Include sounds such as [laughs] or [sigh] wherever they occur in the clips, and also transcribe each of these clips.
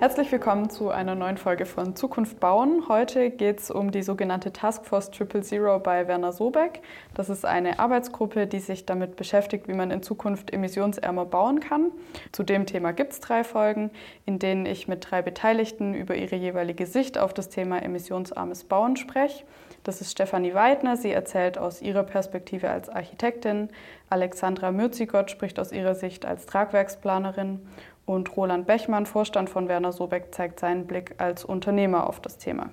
Herzlich willkommen zu einer neuen Folge von Zukunft bauen. Heute geht es um die sogenannte Taskforce Triple Zero bei Werner Sobeck. Das ist eine Arbeitsgruppe, die sich damit beschäftigt, wie man in Zukunft emissionsärmer bauen kann. Zu dem Thema gibt es drei Folgen, in denen ich mit drei Beteiligten über ihre jeweilige Sicht auf das Thema emissionsarmes Bauen spreche. Das ist Stefanie Weidner. Sie erzählt aus ihrer Perspektive als Architektin. Alexandra Mürzigott spricht aus ihrer Sicht als Tragwerksplanerin. Und Roland Bechmann, Vorstand von Werner Sobeck, zeigt seinen Blick als Unternehmer auf das Thema.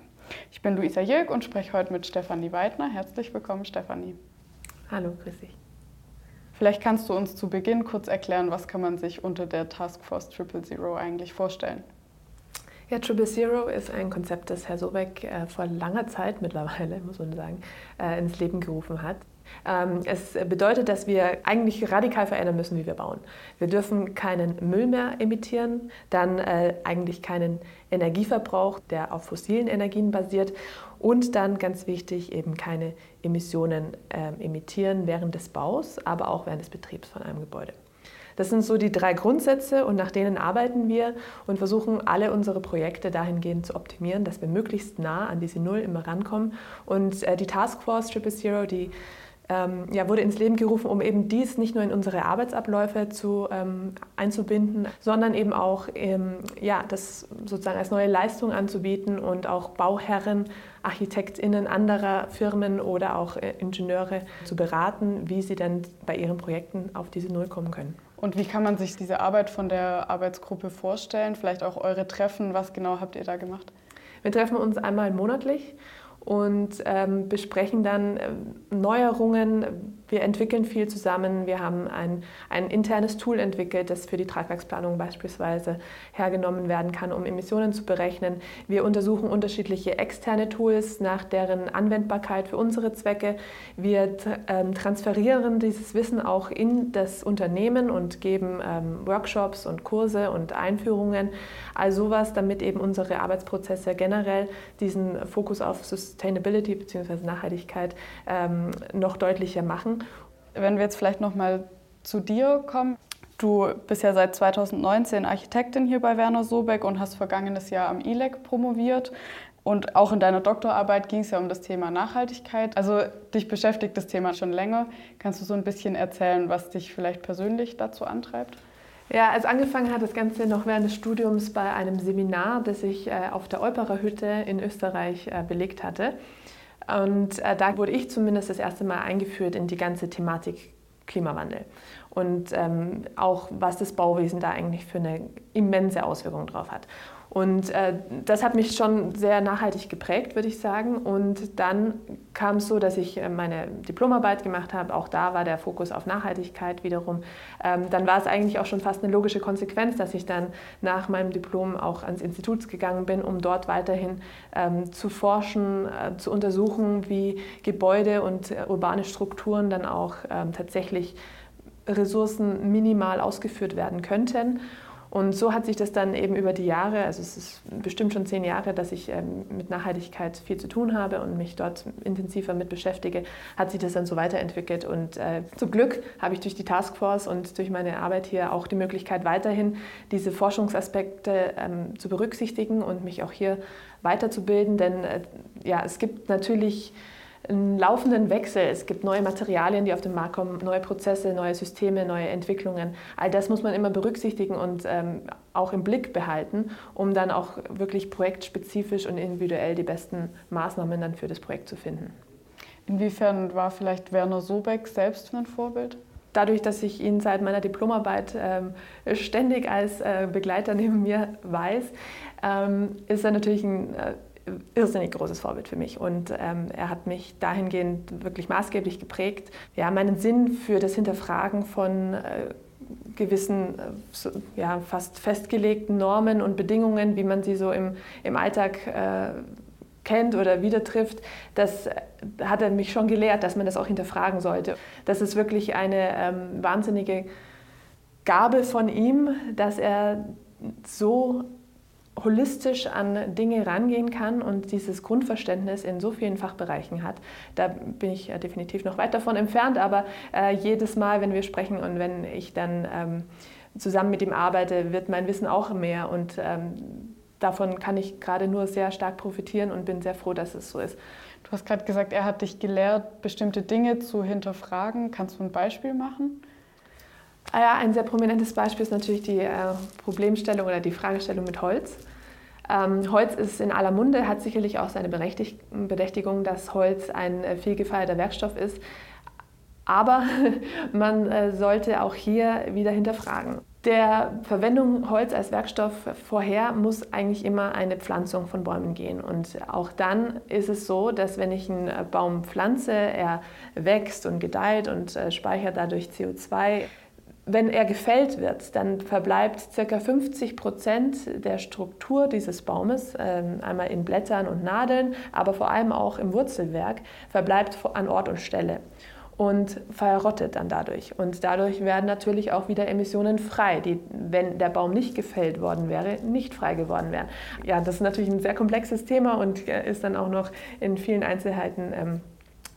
Ich bin Luisa Jilk und spreche heute mit Stefanie Weidner. Herzlich willkommen, Stefanie. Hallo, grüß dich. Vielleicht kannst du uns zu Beginn kurz erklären, was kann man sich unter der Taskforce Triple Zero eigentlich vorstellen? Ja, Triple Zero ist ein Konzept, das Herr Sobeck äh, vor langer Zeit mittlerweile, [laughs] muss man sagen, äh, ins Leben gerufen hat. Ähm, es bedeutet, dass wir eigentlich radikal verändern müssen, wie wir bauen. Wir dürfen keinen Müll mehr emittieren, dann äh, eigentlich keinen Energieverbrauch, der auf fossilen Energien basiert und dann ganz wichtig eben keine Emissionen äh, emittieren während des Baus, aber auch während des Betriebs von einem Gebäude. Das sind so die drei Grundsätze und nach denen arbeiten wir und versuchen alle unsere Projekte dahingehend zu optimieren, dass wir möglichst nah an diese Null immer rankommen. Und äh, die Taskforce Triple Zero, die ähm, ja, wurde ins Leben gerufen, um eben dies nicht nur in unsere Arbeitsabläufe zu, ähm, einzubinden, sondern eben auch ähm, ja, das sozusagen als neue Leistung anzubieten und auch Bauherren, ArchitektInnen anderer Firmen oder auch äh, Ingenieure zu beraten, wie sie denn bei ihren Projekten auf diese Null kommen können. Und wie kann man sich diese Arbeit von der Arbeitsgruppe vorstellen? Vielleicht auch eure Treffen, was genau habt ihr da gemacht? Wir treffen uns einmal monatlich und ähm, besprechen dann äh, Neuerungen. Wir entwickeln viel zusammen. Wir haben ein, ein internes Tool entwickelt, das für die Tragwerksplanung beispielsweise hergenommen werden kann, um Emissionen zu berechnen. Wir untersuchen unterschiedliche externe Tools nach deren Anwendbarkeit für unsere Zwecke. Wir ähm, transferieren dieses Wissen auch in das Unternehmen und geben ähm, Workshops und Kurse und Einführungen. All sowas, damit eben unsere Arbeitsprozesse generell diesen Fokus auf System Sustainability bzw. Nachhaltigkeit ähm, noch deutlicher machen. Wenn wir jetzt vielleicht noch mal zu dir kommen. Du bist ja seit 2019 Architektin hier bei Werner Sobeck und hast vergangenes Jahr am ILEC promoviert. Und auch in deiner Doktorarbeit ging es ja um das Thema Nachhaltigkeit. Also dich beschäftigt das Thema schon länger. Kannst du so ein bisschen erzählen, was dich vielleicht persönlich dazu antreibt? Ja, also angefangen hat das Ganze noch während des Studiums bei einem Seminar, das ich äh, auf der Euperer Hütte in Österreich äh, belegt hatte. Und äh, da wurde ich zumindest das erste Mal eingeführt in die ganze Thematik Klimawandel und ähm, auch was das Bauwesen da eigentlich für eine immense Auswirkung drauf hat. Und äh, das hat mich schon sehr nachhaltig geprägt, würde ich sagen. Und dann kam es so, dass ich äh, meine Diplomarbeit gemacht habe. Auch da war der Fokus auf Nachhaltigkeit wiederum. Ähm, dann war es eigentlich auch schon fast eine logische Konsequenz, dass ich dann nach meinem Diplom auch ans Institut gegangen bin, um dort weiterhin ähm, zu forschen, äh, zu untersuchen, wie Gebäude und äh, urbane Strukturen dann auch ähm, tatsächlich Ressourcen minimal ausgeführt werden könnten. Und so hat sich das dann eben über die Jahre, also es ist bestimmt schon zehn Jahre, dass ich ähm, mit Nachhaltigkeit viel zu tun habe und mich dort intensiver mit beschäftige, hat sich das dann so weiterentwickelt. Und äh, zum Glück habe ich durch die Taskforce und durch meine Arbeit hier auch die Möglichkeit, weiterhin diese Forschungsaspekte ähm, zu berücksichtigen und mich auch hier weiterzubilden. Denn äh, ja, es gibt natürlich einen laufenden Wechsel. Es gibt neue Materialien, die auf den Markt kommen, neue Prozesse, neue Systeme, neue Entwicklungen. All das muss man immer berücksichtigen und ähm, auch im Blick behalten, um dann auch wirklich projektspezifisch und individuell die besten Maßnahmen dann für das Projekt zu finden. Inwiefern war vielleicht Werner Sobeck selbst ein Vorbild? Dadurch, dass ich ihn seit meiner Diplomarbeit ähm, ständig als äh, Begleiter neben mir weiß, ähm, ist er natürlich ein äh, irrsinnig großes Vorbild für mich und ähm, er hat mich dahingehend wirklich maßgeblich geprägt. Ja, meinen Sinn für das Hinterfragen von äh, gewissen, äh, ja, fast festgelegten Normen und Bedingungen, wie man sie so im, im Alltag äh, kennt oder wieder trifft, das hat er mich schon gelehrt, dass man das auch hinterfragen sollte. Das ist wirklich eine ähm, wahnsinnige Gabe von ihm, dass er so holistisch an Dinge rangehen kann und dieses Grundverständnis in so vielen Fachbereichen hat. Da bin ich äh, definitiv noch weit davon entfernt, aber äh, jedes Mal, wenn wir sprechen und wenn ich dann ähm, zusammen mit ihm arbeite, wird mein Wissen auch mehr und ähm, davon kann ich gerade nur sehr stark profitieren und bin sehr froh, dass es so ist. Du hast gerade gesagt, er hat dich gelehrt, bestimmte Dinge zu hinterfragen. Kannst du ein Beispiel machen? Ah ja, ein sehr prominentes Beispiel ist natürlich die äh, Problemstellung oder die Fragestellung mit Holz. Ähm, Holz ist in aller Munde, hat sicherlich auch seine Berechtigung, dass Holz ein äh, viel gefeierter Werkstoff ist. Aber [laughs] man äh, sollte auch hier wieder hinterfragen. Der Verwendung Holz als Werkstoff vorher muss eigentlich immer eine Pflanzung von Bäumen gehen. Und auch dann ist es so, dass wenn ich einen Baum pflanze, er wächst und gedeiht und speichert dadurch CO2 wenn er gefällt wird, dann verbleibt ca. 50 Prozent der Struktur dieses Baumes, ähm, einmal in Blättern und Nadeln, aber vor allem auch im Wurzelwerk, verbleibt an Ort und Stelle und verrottet dann dadurch. Und dadurch werden natürlich auch wieder Emissionen frei, die, wenn der Baum nicht gefällt worden wäre, nicht frei geworden wären. Ja, das ist natürlich ein sehr komplexes Thema und äh, ist dann auch noch in vielen Einzelheiten ähm,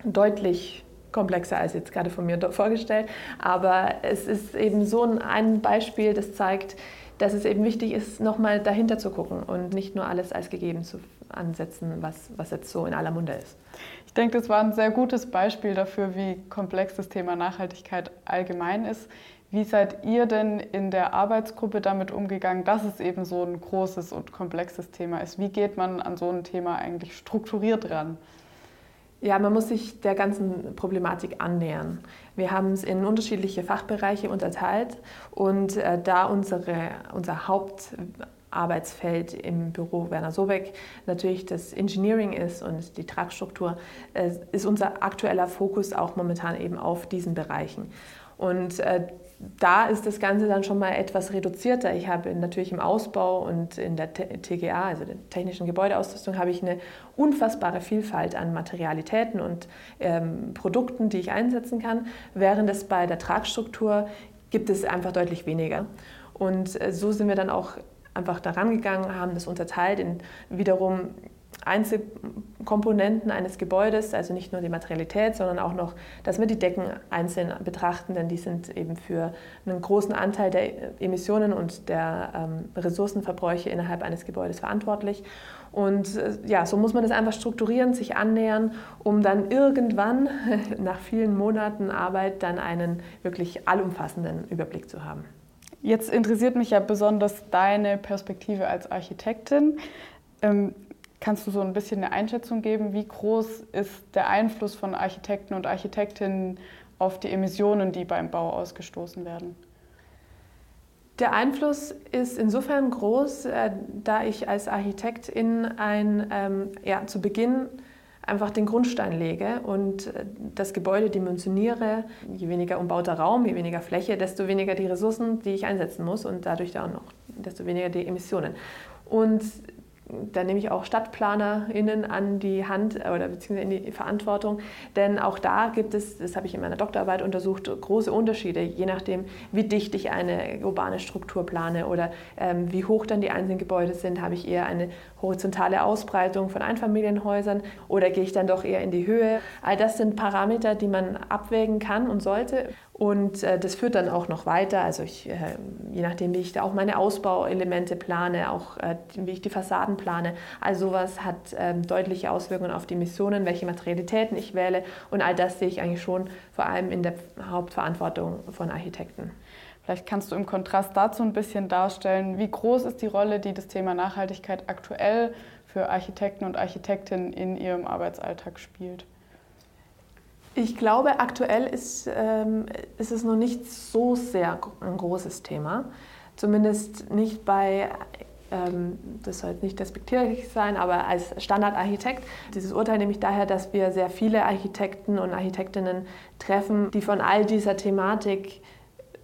deutlich komplexer als jetzt gerade von mir vorgestellt. Aber es ist eben so ein Beispiel, das zeigt, dass es eben wichtig ist, nochmal dahinter zu gucken und nicht nur alles als gegeben zu ansetzen, was, was jetzt so in aller Munde ist. Ich denke, das war ein sehr gutes Beispiel dafür, wie komplex das Thema Nachhaltigkeit allgemein ist. Wie seid ihr denn in der Arbeitsgruppe damit umgegangen, dass es eben so ein großes und komplexes Thema ist? Wie geht man an so ein Thema eigentlich strukturiert ran? Ja, man muss sich der ganzen Problematik annähern. Wir haben es in unterschiedliche Fachbereiche unterteilt und äh, da unsere, unser Hauptarbeitsfeld im Büro Werner Sobeck natürlich das Engineering ist und die Tragstruktur, äh, ist unser aktueller Fokus auch momentan eben auf diesen Bereichen. Und äh, da ist das Ganze dann schon mal etwas reduzierter. Ich habe natürlich im Ausbau und in der TGA, also der technischen Gebäudeausrüstung, habe ich eine unfassbare Vielfalt an Materialitäten und ähm, Produkten, die ich einsetzen kann, während es bei der Tragstruktur gibt es einfach deutlich weniger. Und äh, so sind wir dann auch einfach daran gegangen, haben das unterteilt in wiederum Einzelkomponenten eines Gebäudes, also nicht nur die Materialität, sondern auch noch, dass wir die Decken einzeln betrachten, denn die sind eben für einen großen Anteil der Emissionen und der ähm, Ressourcenverbräuche innerhalb eines Gebäudes verantwortlich. Und äh, ja, so muss man das einfach strukturieren, sich annähern, um dann irgendwann [laughs] nach vielen Monaten Arbeit dann einen wirklich allumfassenden Überblick zu haben. Jetzt interessiert mich ja besonders deine Perspektive als Architektin. Ähm, Kannst du so ein bisschen eine Einschätzung geben, wie groß ist der Einfluss von Architekten und Architektinnen auf die Emissionen, die beim Bau ausgestoßen werden? Der Einfluss ist insofern groß, äh, da ich als Architektin ein, ähm, ja, zu Beginn einfach den Grundstein lege und äh, das Gebäude dimensioniere. Je weniger umbauter Raum, je weniger Fläche, desto weniger die Ressourcen, die ich einsetzen muss und dadurch dann auch desto weniger die Emissionen. Und da nehme ich auch StadtplanerInnen an die Hand oder beziehungsweise in die Verantwortung, denn auch da gibt es, das habe ich in meiner Doktorarbeit untersucht, große Unterschiede, je nachdem, wie dicht ich eine urbane Struktur plane oder ähm, wie hoch dann die einzelnen Gebäude sind. Habe ich eher eine horizontale Ausbreitung von Einfamilienhäusern oder gehe ich dann doch eher in die Höhe? All das sind Parameter, die man abwägen kann und sollte. Und äh, das führt dann auch noch weiter. Also ich, äh, je nachdem, wie ich da auch meine Ausbauelemente plane, auch äh, wie ich die Fassaden plane, all sowas hat ähm, deutliche Auswirkungen auf die Missionen, welche Materialitäten ich wähle. Und all das sehe ich eigentlich schon vor allem in der Hauptverantwortung von Architekten. Vielleicht kannst du im Kontrast dazu ein bisschen darstellen, wie groß ist die Rolle, die das Thema Nachhaltigkeit aktuell für Architekten und Architektinnen in ihrem Arbeitsalltag spielt. Ich glaube, aktuell ist, ähm, ist es noch nicht so sehr ein großes Thema. Zumindest nicht bei, ähm, das soll nicht despektierlich sein, aber als Standardarchitekt. Dieses Urteil nehme ich daher, dass wir sehr viele Architekten und Architektinnen treffen, die von all dieser Thematik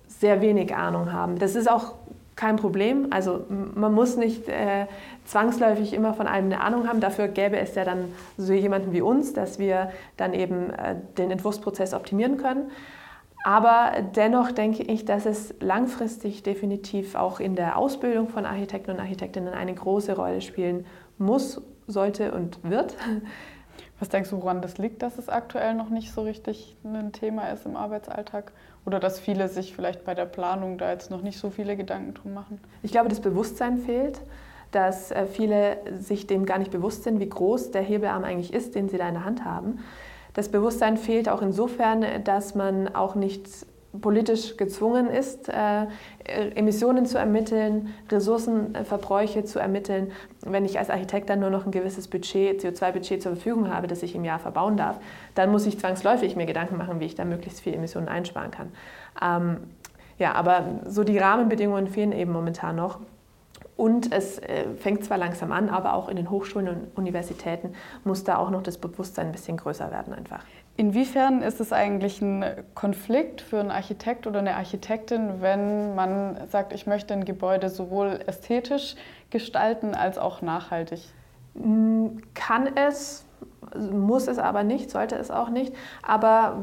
sehr wenig Ahnung haben. Das ist auch kein Problem. Also man muss nicht äh, zwangsläufig immer von allem eine Ahnung haben. Dafür gäbe es ja dann so jemanden wie uns, dass wir dann eben äh, den Entwurfsprozess optimieren können. Aber dennoch denke ich, dass es langfristig definitiv auch in der Ausbildung von Architekten und Architektinnen eine große Rolle spielen muss, sollte und wird. Was denkst du, woran das liegt, dass es aktuell noch nicht so richtig ein Thema ist im Arbeitsalltag? Oder dass viele sich vielleicht bei der Planung da jetzt noch nicht so viele Gedanken drum machen? Ich glaube, das Bewusstsein fehlt, dass äh, viele sich dem gar nicht bewusst sind, wie groß der Hebelarm eigentlich ist, den sie da in der Hand haben. Das Bewusstsein fehlt auch insofern, dass man auch nicht politisch gezwungen ist, äh, Emissionen zu ermitteln, Ressourcenverbräuche zu ermitteln. Wenn ich als Architekt dann nur noch ein gewisses Budget, CO2-Budget zur Verfügung habe, das ich im Jahr verbauen darf, dann muss ich zwangsläufig mir Gedanken machen, wie ich da möglichst viel Emissionen einsparen kann. Ähm, ja, aber so die Rahmenbedingungen fehlen eben momentan noch. Und es äh, fängt zwar langsam an, aber auch in den Hochschulen und Universitäten muss da auch noch das Bewusstsein ein bisschen größer werden einfach. Inwiefern ist es eigentlich ein Konflikt für einen Architekt oder eine Architektin, wenn man sagt, ich möchte ein Gebäude sowohl ästhetisch gestalten als auch nachhaltig? Kann es, muss es aber nicht, sollte es auch nicht. Aber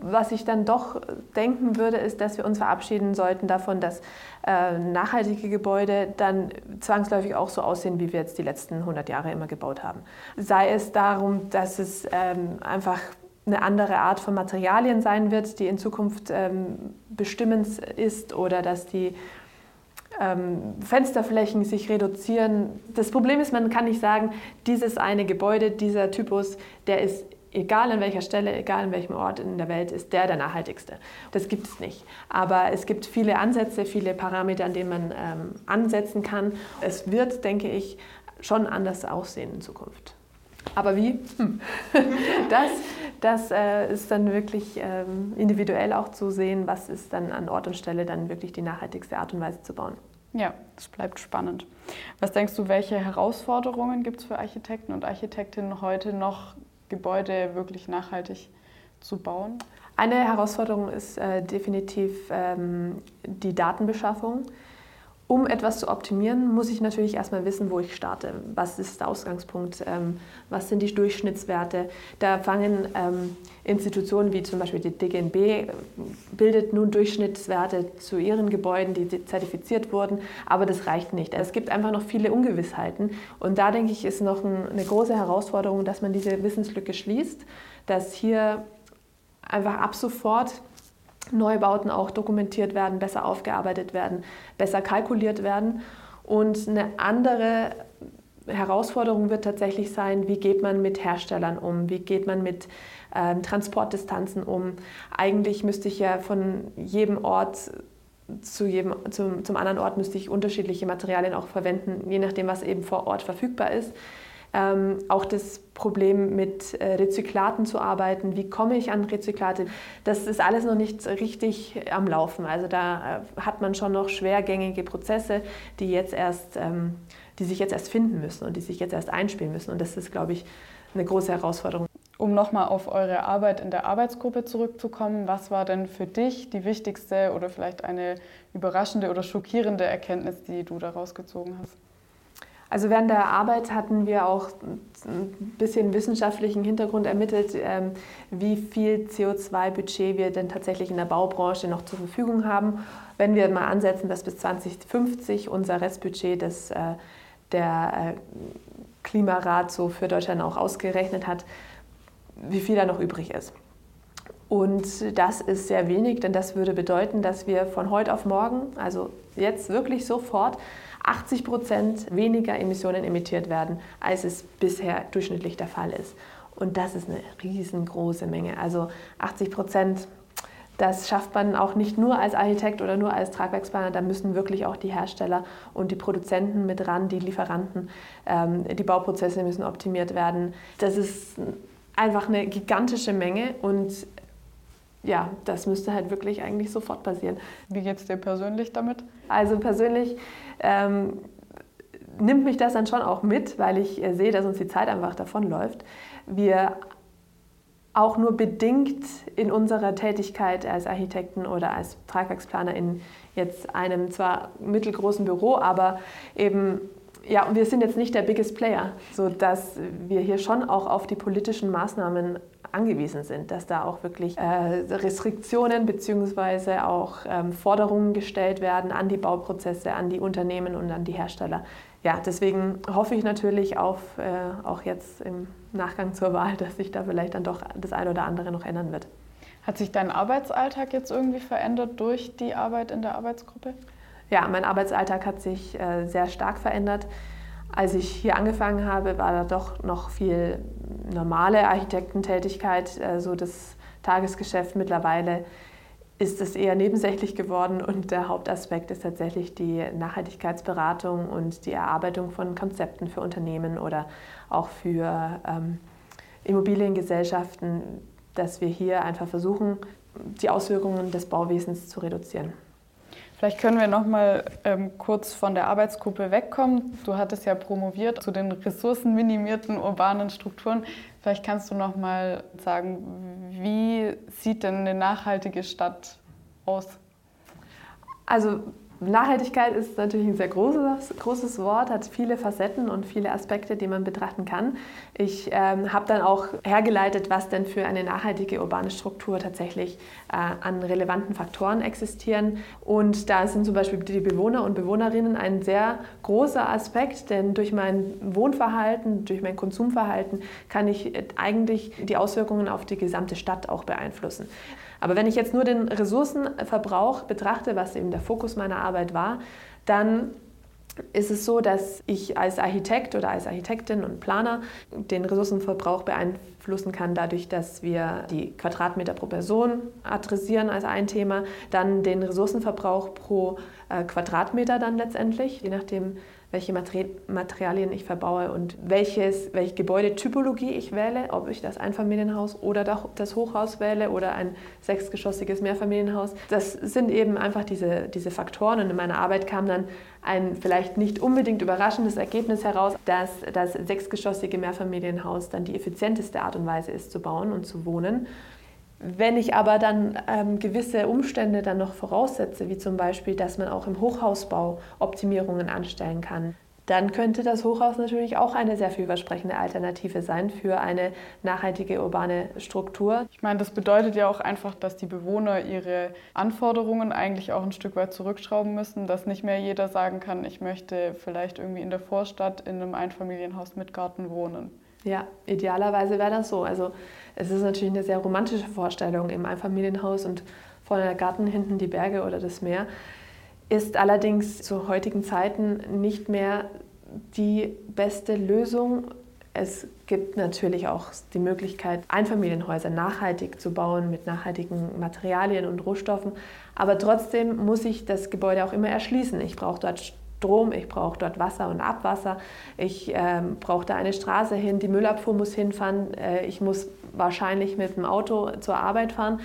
was ich dann doch denken würde, ist, dass wir uns verabschieden sollten davon, dass äh, nachhaltige Gebäude dann zwangsläufig auch so aussehen, wie wir jetzt die letzten 100 Jahre immer gebaut haben. Sei es darum, dass es ähm, einfach eine andere Art von Materialien sein wird, die in Zukunft ähm, bestimmend ist oder dass die ähm, Fensterflächen sich reduzieren. Das Problem ist, man kann nicht sagen, dieses eine Gebäude, dieser Typus, der ist egal an welcher Stelle, egal an welchem Ort in der Welt, ist der der nachhaltigste. Das gibt es nicht. Aber es gibt viele Ansätze, viele Parameter, an denen man ähm, ansetzen kann. Es wird, denke ich, schon anders aussehen in Zukunft. Aber wie? Hm. [laughs] Das, das äh, ist dann wirklich ähm, individuell auch zu sehen, was ist dann an Ort und Stelle dann wirklich die nachhaltigste Art und Weise zu bauen. Ja, das bleibt spannend. Was denkst du, welche Herausforderungen gibt es für Architekten und Architektinnen heute noch, Gebäude wirklich nachhaltig zu bauen? Eine Herausforderung ist äh, definitiv ähm, die Datenbeschaffung. Um etwas zu optimieren, muss ich natürlich erstmal wissen, wo ich starte. Was ist der Ausgangspunkt? Ähm, was sind die Durchschnittswerte? Da fangen ähm, Institutionen wie zum Beispiel die DGNB, bildet nun Durchschnittswerte zu ihren Gebäuden, die zertifiziert wurden, aber das reicht nicht. Es gibt einfach noch viele Ungewissheiten und da denke ich, ist noch eine große Herausforderung, dass man diese Wissenslücke schließt, dass hier einfach ab sofort Neubauten auch dokumentiert werden, besser aufgearbeitet werden, besser kalkuliert werden. Und eine andere Herausforderung wird tatsächlich sein, wie geht man mit Herstellern um, wie geht man mit ähm, Transportdistanzen um. Eigentlich müsste ich ja von jedem Ort zu jedem, zum, zum anderen Ort müsste ich unterschiedliche Materialien auch verwenden, je nachdem, was eben vor Ort verfügbar ist. Ähm, auch das Problem mit äh, Rezyklaten zu arbeiten. Wie komme ich an Rezyklate? Das ist alles noch nicht richtig am Laufen. Also da äh, hat man schon noch schwergängige Prozesse, die, jetzt erst, ähm, die sich jetzt erst finden müssen und die sich jetzt erst einspielen müssen. Und das ist, glaube ich, eine große Herausforderung. Um nochmal auf eure Arbeit in der Arbeitsgruppe zurückzukommen, was war denn für dich die wichtigste oder vielleicht eine überraschende oder schockierende Erkenntnis, die du daraus gezogen hast? Also während der Arbeit hatten wir auch ein bisschen wissenschaftlichen Hintergrund ermittelt, ähm, wie viel CO2-Budget wir denn tatsächlich in der Baubranche noch zur Verfügung haben. Wenn wir mal ansetzen, dass bis 2050 unser Restbudget, das äh, der äh, Klimarat so für Deutschland auch ausgerechnet hat, wie viel da noch übrig ist. Und das ist sehr wenig, denn das würde bedeuten, dass wir von heute auf morgen, also jetzt wirklich sofort, 80 Prozent weniger Emissionen emittiert werden, als es bisher durchschnittlich der Fall ist. Und das ist eine riesengroße Menge. Also 80 Prozent, das schafft man auch nicht nur als Architekt oder nur als Tragwerksplaner. Da müssen wirklich auch die Hersteller und die Produzenten mit ran, die Lieferanten. Ähm, die Bauprozesse müssen optimiert werden. Das ist einfach eine gigantische Menge und ja, das müsste halt wirklich eigentlich sofort passieren. Wie geht es dir persönlich damit? Also persönlich ähm, nimmt mich das dann schon auch mit, weil ich äh, sehe, dass uns die Zeit einfach davonläuft. Wir auch nur bedingt in unserer Tätigkeit als Architekten oder als Tragwerksplaner in jetzt einem zwar mittelgroßen Büro, aber eben ja, und wir sind jetzt nicht der biggest player, sodass wir hier schon auch auf die politischen Maßnahmen angewiesen sind, dass da auch wirklich äh, Restriktionen bzw. auch ähm, Forderungen gestellt werden an die Bauprozesse, an die Unternehmen und an die Hersteller. Ja, deswegen hoffe ich natürlich auf, äh, auch jetzt im Nachgang zur Wahl, dass sich da vielleicht dann doch das eine oder andere noch ändern wird. Hat sich dein Arbeitsalltag jetzt irgendwie verändert durch die Arbeit in der Arbeitsgruppe? Ja, mein Arbeitsalltag hat sich äh, sehr stark verändert. Als ich hier angefangen habe, war da doch noch viel normale Architektentätigkeit, äh, so das Tagesgeschäft. Mittlerweile ist es eher nebensächlich geworden und der Hauptaspekt ist tatsächlich die Nachhaltigkeitsberatung und die Erarbeitung von Konzepten für Unternehmen oder auch für ähm, Immobiliengesellschaften, dass wir hier einfach versuchen, die Auswirkungen des Bauwesens zu reduzieren. Vielleicht können wir noch mal ähm, kurz von der Arbeitsgruppe wegkommen. Du hattest ja promoviert zu den ressourcenminimierten urbanen Strukturen. Vielleicht kannst du noch mal sagen, wie sieht denn eine nachhaltige Stadt aus? Also Nachhaltigkeit ist natürlich ein sehr großes, großes Wort, hat viele Facetten und viele Aspekte, die man betrachten kann. Ich ähm, habe dann auch hergeleitet, was denn für eine nachhaltige urbane Struktur tatsächlich äh, an relevanten Faktoren existieren. Und da sind zum Beispiel die Bewohner und Bewohnerinnen ein sehr großer Aspekt, denn durch mein Wohnverhalten, durch mein Konsumverhalten kann ich eigentlich die Auswirkungen auf die gesamte Stadt auch beeinflussen. Aber wenn ich jetzt nur den Ressourcenverbrauch betrachte, was eben der Fokus meiner Arbeit war, dann ist es so, dass ich als Architekt oder als Architektin und Planer den Ressourcenverbrauch beeinflussen kann, dadurch, dass wir die Quadratmeter pro Person adressieren als ein Thema, dann den Ressourcenverbrauch pro äh, Quadratmeter dann letztendlich, je nachdem, welche Materialien ich verbaue und welches, welche Gebäudetypologie ich wähle, ob ich das Einfamilienhaus oder das Hochhaus wähle oder ein sechsgeschossiges Mehrfamilienhaus. Das sind eben einfach diese, diese Faktoren und in meiner Arbeit kam dann ein vielleicht nicht unbedingt überraschendes Ergebnis heraus, dass das sechsgeschossige Mehrfamilienhaus dann die effizienteste Art und Weise ist zu bauen und zu wohnen. Wenn ich aber dann ähm, gewisse Umstände dann noch voraussetze, wie zum Beispiel, dass man auch im Hochhausbau Optimierungen anstellen kann, dann könnte das Hochhaus natürlich auch eine sehr vielversprechende Alternative sein für eine nachhaltige urbane Struktur. Ich meine, das bedeutet ja auch einfach, dass die Bewohner ihre Anforderungen eigentlich auch ein Stück weit zurückschrauben müssen, dass nicht mehr jeder sagen kann, ich möchte vielleicht irgendwie in der Vorstadt in einem Einfamilienhaus mit Garten wohnen. Ja, idealerweise wäre das so. Also es ist natürlich eine sehr romantische Vorstellung im Einfamilienhaus und vorne der Garten, hinten die Berge oder das Meer. Ist allerdings zu heutigen Zeiten nicht mehr die beste Lösung. Es gibt natürlich auch die Möglichkeit, Einfamilienhäuser nachhaltig zu bauen mit nachhaltigen Materialien und Rohstoffen. Aber trotzdem muss ich das Gebäude auch immer erschließen. Ich brauche dort Strom, ich brauche dort Wasser und Abwasser, ich ähm, brauche da eine Straße hin, die Müllabfuhr muss hinfahren, äh, ich muss wahrscheinlich mit dem Auto zur Arbeit fahren.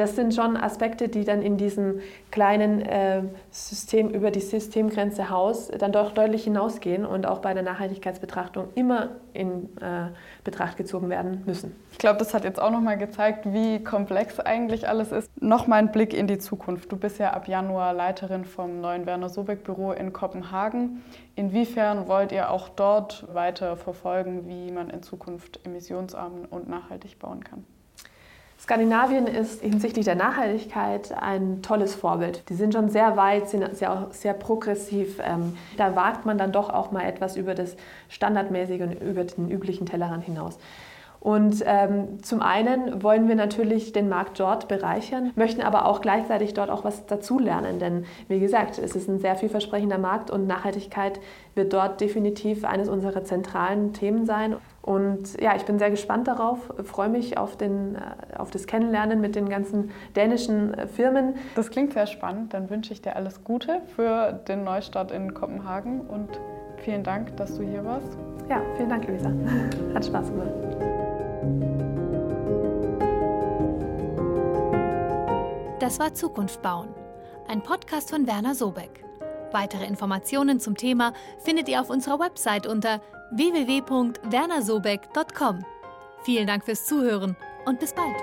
Das sind schon Aspekte, die dann in diesem kleinen äh, System über die Systemgrenze Haus dann doch deutlich hinausgehen und auch bei der Nachhaltigkeitsbetrachtung immer in äh, Betracht gezogen werden müssen. Ich glaube, das hat jetzt auch nochmal gezeigt, wie komplex eigentlich alles ist. Nochmal ein Blick in die Zukunft. Du bist ja ab Januar Leiterin vom neuen Werner Sobeck Büro in Kopenhagen. Inwiefern wollt ihr auch dort weiter verfolgen, wie man in Zukunft emissionsarm und nachhaltig bauen kann? Skandinavien ist hinsichtlich der Nachhaltigkeit ein tolles Vorbild. Die sind schon sehr weit, sind sehr, sehr progressiv. Ähm, da wagt man dann doch auch mal etwas über das Standardmäßige und über den üblichen Tellerrand hinaus. Und ähm, zum einen wollen wir natürlich den Markt dort bereichern, möchten aber auch gleichzeitig dort auch was dazulernen. Denn wie gesagt, es ist ein sehr vielversprechender Markt und Nachhaltigkeit wird dort definitiv eines unserer zentralen Themen sein. Und ja, ich bin sehr gespannt darauf, freue mich auf, den, äh, auf das Kennenlernen mit den ganzen dänischen äh, Firmen. Das klingt sehr spannend. Dann wünsche ich dir alles Gute für den Neustart in Kopenhagen und vielen Dank, dass du hier warst. Ja, vielen Dank, Luisa. [laughs] Hat Spaß gemacht. Das war Zukunft bauen, ein Podcast von Werner Sobeck. Weitere Informationen zum Thema findet ihr auf unserer Website unter www.wernersobeck.com. Vielen Dank fürs Zuhören und bis bald.